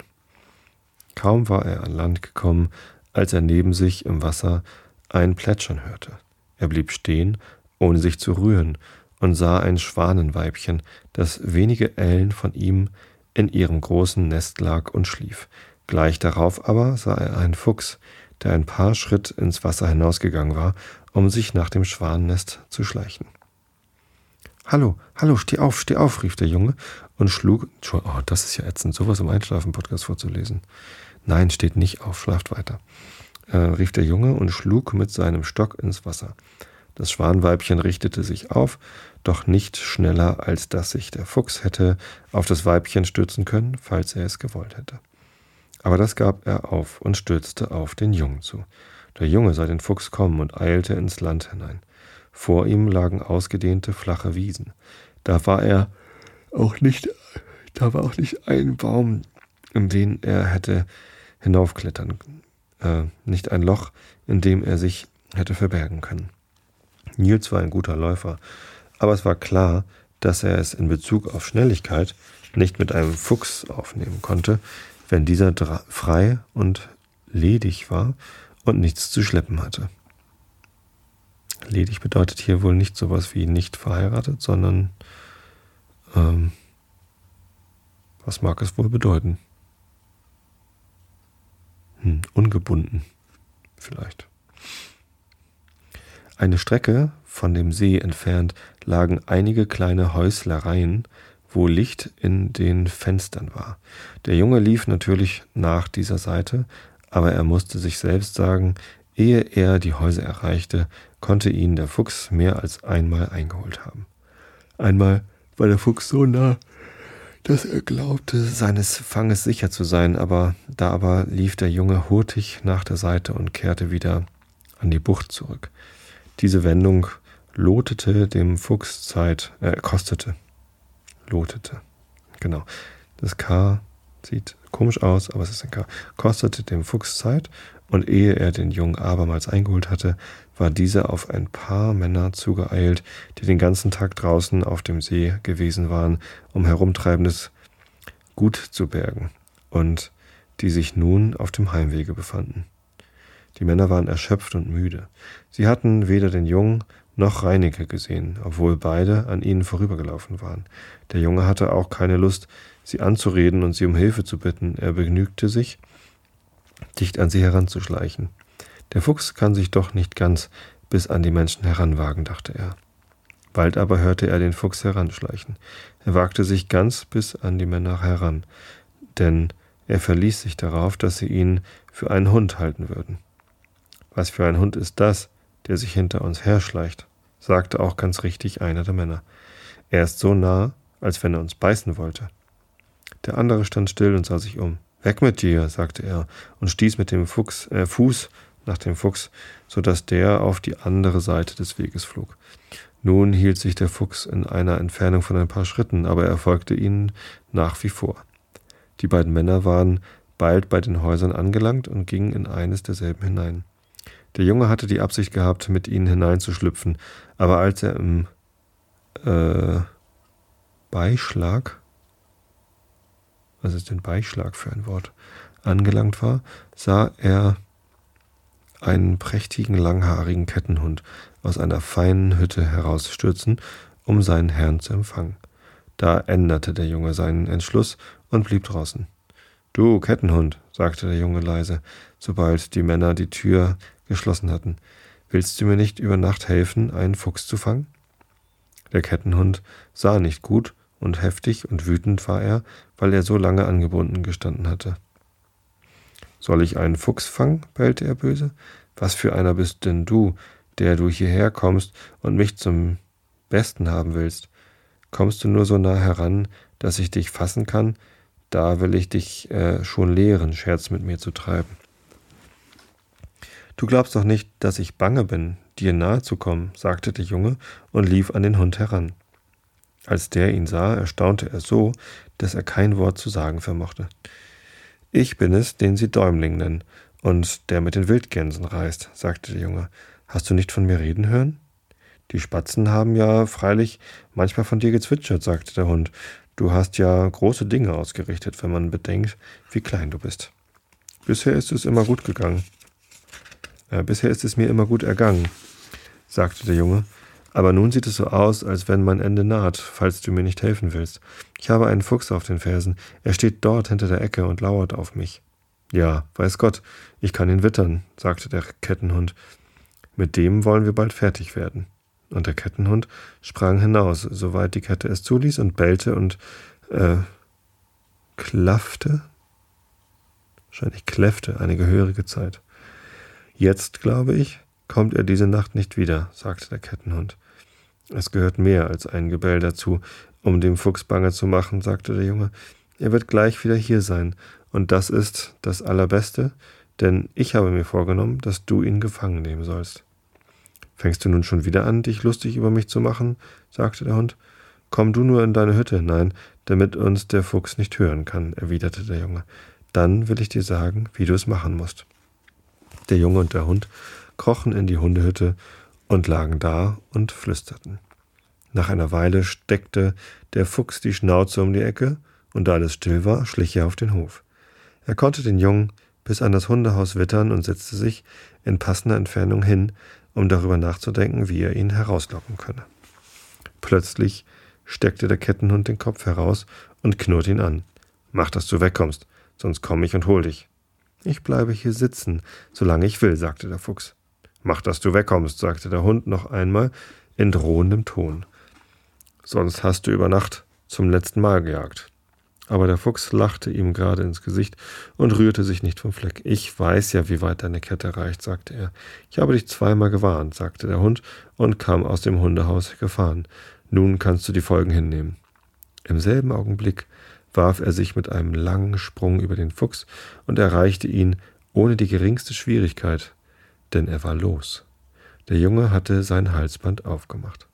Kaum war er an Land gekommen, als er neben sich im Wasser ein Plätschern hörte. Er blieb stehen, ohne sich zu rühren, und sah ein Schwanenweibchen, das wenige Ellen von ihm in ihrem großen Nest lag und schlief. Gleich darauf aber sah er einen Fuchs, der ein paar Schritt ins Wasser hinausgegangen war, um sich nach dem Schwanennest zu schleichen. Hallo, hallo, steh auf, steh auf, rief der Junge und schlug. Oh, das ist ja ätzend, sowas im Einschlafen-Podcast vorzulesen. Nein, steht nicht auf, schlaft weiter äh, rief der Junge und schlug mit seinem Stock ins Wasser. Das Schwanweibchen richtete sich auf, doch nicht schneller, als dass sich der Fuchs hätte auf das Weibchen stürzen können, falls er es gewollt hätte. Aber das gab er auf und stürzte auf den Jungen zu. Der Junge sah den Fuchs kommen und eilte ins Land hinein. Vor ihm lagen ausgedehnte flache Wiesen. Da war er auch nicht, da war auch nicht ein Baum, in den er hätte hinaufklettern äh, nicht ein Loch, in dem er sich hätte verbergen können. Nils war ein guter Läufer, aber es war klar, dass er es in Bezug auf Schnelligkeit nicht mit einem Fuchs aufnehmen konnte, wenn dieser frei und ledig war und nichts zu schleppen hatte. Ledig bedeutet hier wohl nicht sowas wie nicht verheiratet, sondern ähm, was mag es wohl bedeuten? Hm, ungebunden vielleicht. Eine Strecke von dem See entfernt lagen einige kleine Häuslereien, wo Licht in den Fenstern war. Der Junge lief natürlich nach dieser Seite, aber er musste sich selbst sagen, ehe er die Häuser erreichte, konnte ihn der Fuchs mehr als einmal eingeholt haben. Einmal war der Fuchs so nah, dass er glaubte, seines Fanges sicher zu sein, aber da aber lief der Junge hurtig nach der Seite und kehrte wieder an die Bucht zurück. Diese Wendung lotete dem Fuchs Zeit, äh, kostete. Lotete. Genau. Das K sieht komisch aus, aber es ist ein K. Kostete dem Fuchs Zeit und ehe er den Jungen abermals eingeholt hatte, war dieser auf ein paar Männer zugeeilt, die den ganzen Tag draußen auf dem See gewesen waren, um herumtreibendes Gut zu bergen, und die sich nun auf dem Heimwege befanden. Die Männer waren erschöpft und müde. Sie hatten weder den Jungen noch Reinecke gesehen, obwohl beide an ihnen vorübergelaufen waren. Der Junge hatte auch keine Lust, sie anzureden und sie um Hilfe zu bitten. Er begnügte sich, dicht an sie heranzuschleichen. Der Fuchs kann sich doch nicht ganz bis an die Menschen heranwagen, dachte er. Bald aber hörte er den Fuchs heranschleichen. Er wagte sich ganz bis an die Männer heran, denn er verließ sich darauf, dass sie ihn für einen Hund halten würden. Was für ein Hund ist das, der sich hinter uns herschleicht, sagte auch ganz richtig einer der Männer. Er ist so nah, als wenn er uns beißen wollte. Der andere stand still und sah sich um. Weg mit dir, sagte er und stieß mit dem Fuchs, äh, Fuß nach dem Fuchs, so dass der auf die andere Seite des Weges flog. Nun hielt sich der Fuchs in einer Entfernung von ein paar Schritten, aber er folgte ihnen nach wie vor. Die beiden Männer waren bald bei den Häusern angelangt und gingen in eines derselben hinein. Der Junge hatte die Absicht gehabt, mit ihnen hineinzuschlüpfen, aber als er im äh, Beischlag, was ist denn Beischlag für ein Wort, angelangt war, sah er einen prächtigen langhaarigen Kettenhund aus einer feinen Hütte herausstürzen, um seinen Herrn zu empfangen. Da änderte der Junge seinen Entschluss und blieb draußen. Du Kettenhund, sagte der Junge leise, sobald die Männer die Tür geschlossen hatten, willst du mir nicht über Nacht helfen, einen Fuchs zu fangen? Der Kettenhund sah nicht gut, und heftig und wütend war er, weil er so lange angebunden gestanden hatte. Soll ich einen Fuchs fangen? bellte er böse. Was für einer bist denn du, der du hierher kommst und mich zum Besten haben willst? Kommst du nur so nah heran, dass ich dich fassen kann? Da will ich dich äh, schon lehren, Scherz mit mir zu treiben. Du glaubst doch nicht, dass ich bange bin, dir nahe zu kommen, sagte der Junge und lief an den Hund heran. Als der ihn sah, erstaunte er so, dass er kein Wort zu sagen vermochte. Ich bin es, den sie Däumling nennen, und der mit den Wildgänsen reist, sagte der Junge. Hast du nicht von mir reden hören? Die Spatzen haben ja freilich manchmal von dir gezwitschert, sagte der Hund. Du hast ja große Dinge ausgerichtet, wenn man bedenkt, wie klein du bist. Bisher ist es immer gut gegangen. Äh, bisher ist es mir immer gut ergangen, sagte der Junge. Aber nun sieht es so aus, als wenn mein Ende naht, falls du mir nicht helfen willst. Ich habe einen Fuchs auf den Fersen. Er steht dort hinter der Ecke und lauert auf mich. Ja, weiß Gott, ich kann ihn wittern, sagte der Kettenhund. Mit dem wollen wir bald fertig werden. Und der Kettenhund sprang hinaus, soweit die Kette es zuließ, und bellte und äh, klaffte, wahrscheinlich kläffte eine gehörige Zeit. Jetzt, glaube ich, kommt er diese Nacht nicht wieder, sagte der Kettenhund. Es gehört mehr als ein Gebell dazu, um dem Fuchs bange zu machen, sagte der Junge. Er wird gleich wieder hier sein, und das ist das Allerbeste, denn ich habe mir vorgenommen, dass du ihn gefangen nehmen sollst. Fängst du nun schon wieder an, dich lustig über mich zu machen? sagte der Hund. Komm du nur in deine Hütte hinein, damit uns der Fuchs nicht hören kann, erwiderte der Junge. Dann will ich dir sagen, wie du es machen musst. Der Junge und der Hund krochen in die Hundehütte und lagen da und flüsterten. Nach einer Weile steckte der Fuchs die Schnauze um die Ecke, und da alles still war, schlich er auf den Hof. Er konnte den Jungen bis an das Hundehaus wittern und setzte sich in passender Entfernung hin, um darüber nachzudenken, wie er ihn herauslocken könne. Plötzlich steckte der Kettenhund den Kopf heraus und knurrte ihn an. Mach, dass du wegkommst, sonst komm ich und hol dich. Ich bleibe hier sitzen, solange ich will, sagte der Fuchs. Mach, dass du wegkommst, sagte der Hund noch einmal in drohendem Ton. Sonst hast du über Nacht zum letzten Mal gejagt. Aber der Fuchs lachte ihm gerade ins Gesicht und rührte sich nicht vom Fleck. Ich weiß ja, wie weit deine Kette reicht, sagte er. Ich habe dich zweimal gewarnt, sagte der Hund und kam aus dem Hundehaus gefahren. Nun kannst du die Folgen hinnehmen. Im selben Augenblick warf er sich mit einem langen Sprung über den Fuchs und erreichte ihn ohne die geringste Schwierigkeit, denn er war los. Der Junge hatte sein Halsband aufgemacht.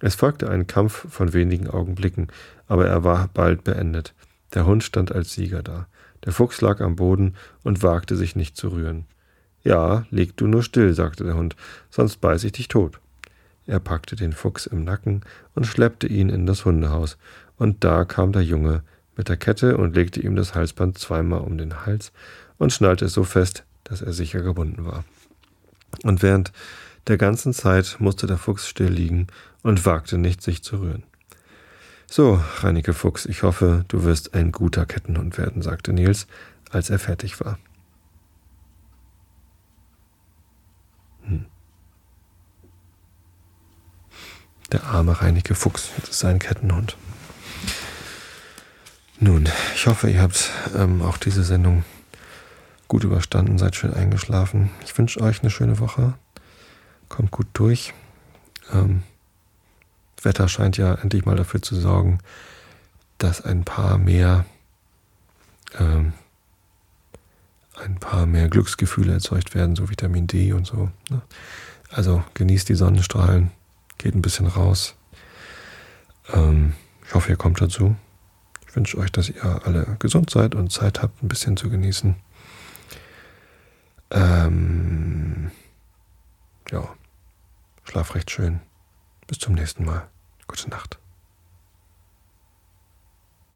Es folgte ein Kampf von wenigen Augenblicken, aber er war bald beendet. Der Hund stand als Sieger da. Der Fuchs lag am Boden und wagte sich nicht zu rühren. Ja, leg du nur still, sagte der Hund, sonst beiß ich dich tot. Er packte den Fuchs im Nacken und schleppte ihn in das Hundehaus, und da kam der Junge mit der Kette und legte ihm das Halsband zweimal um den Hals und schnallte es so fest, dass er sicher gebunden war. Und während der ganzen Zeit musste der Fuchs still liegen und wagte nicht, sich zu rühren. So, Reineke Fuchs, ich hoffe, du wirst ein guter Kettenhund werden, sagte Nils, als er fertig war. Hm. Der arme Reineke Fuchs, das ist ein Kettenhund. Nun, ich hoffe, ihr habt ähm, auch diese Sendung gut überstanden, seid schön eingeschlafen. Ich wünsche euch eine schöne Woche. Kommt gut durch. Ähm, Wetter scheint ja endlich mal dafür zu sorgen, dass ein paar mehr ähm, ein paar mehr Glücksgefühle erzeugt werden, so Vitamin D und so. Ne? Also genießt die Sonnenstrahlen, geht ein bisschen raus. Ähm, ich hoffe, ihr kommt dazu. Ich wünsche euch, dass ihr alle gesund seid und Zeit habt, ein bisschen zu genießen. Ähm, ja, schlaf recht schön. Bis zum nächsten Mal. Gute Nacht.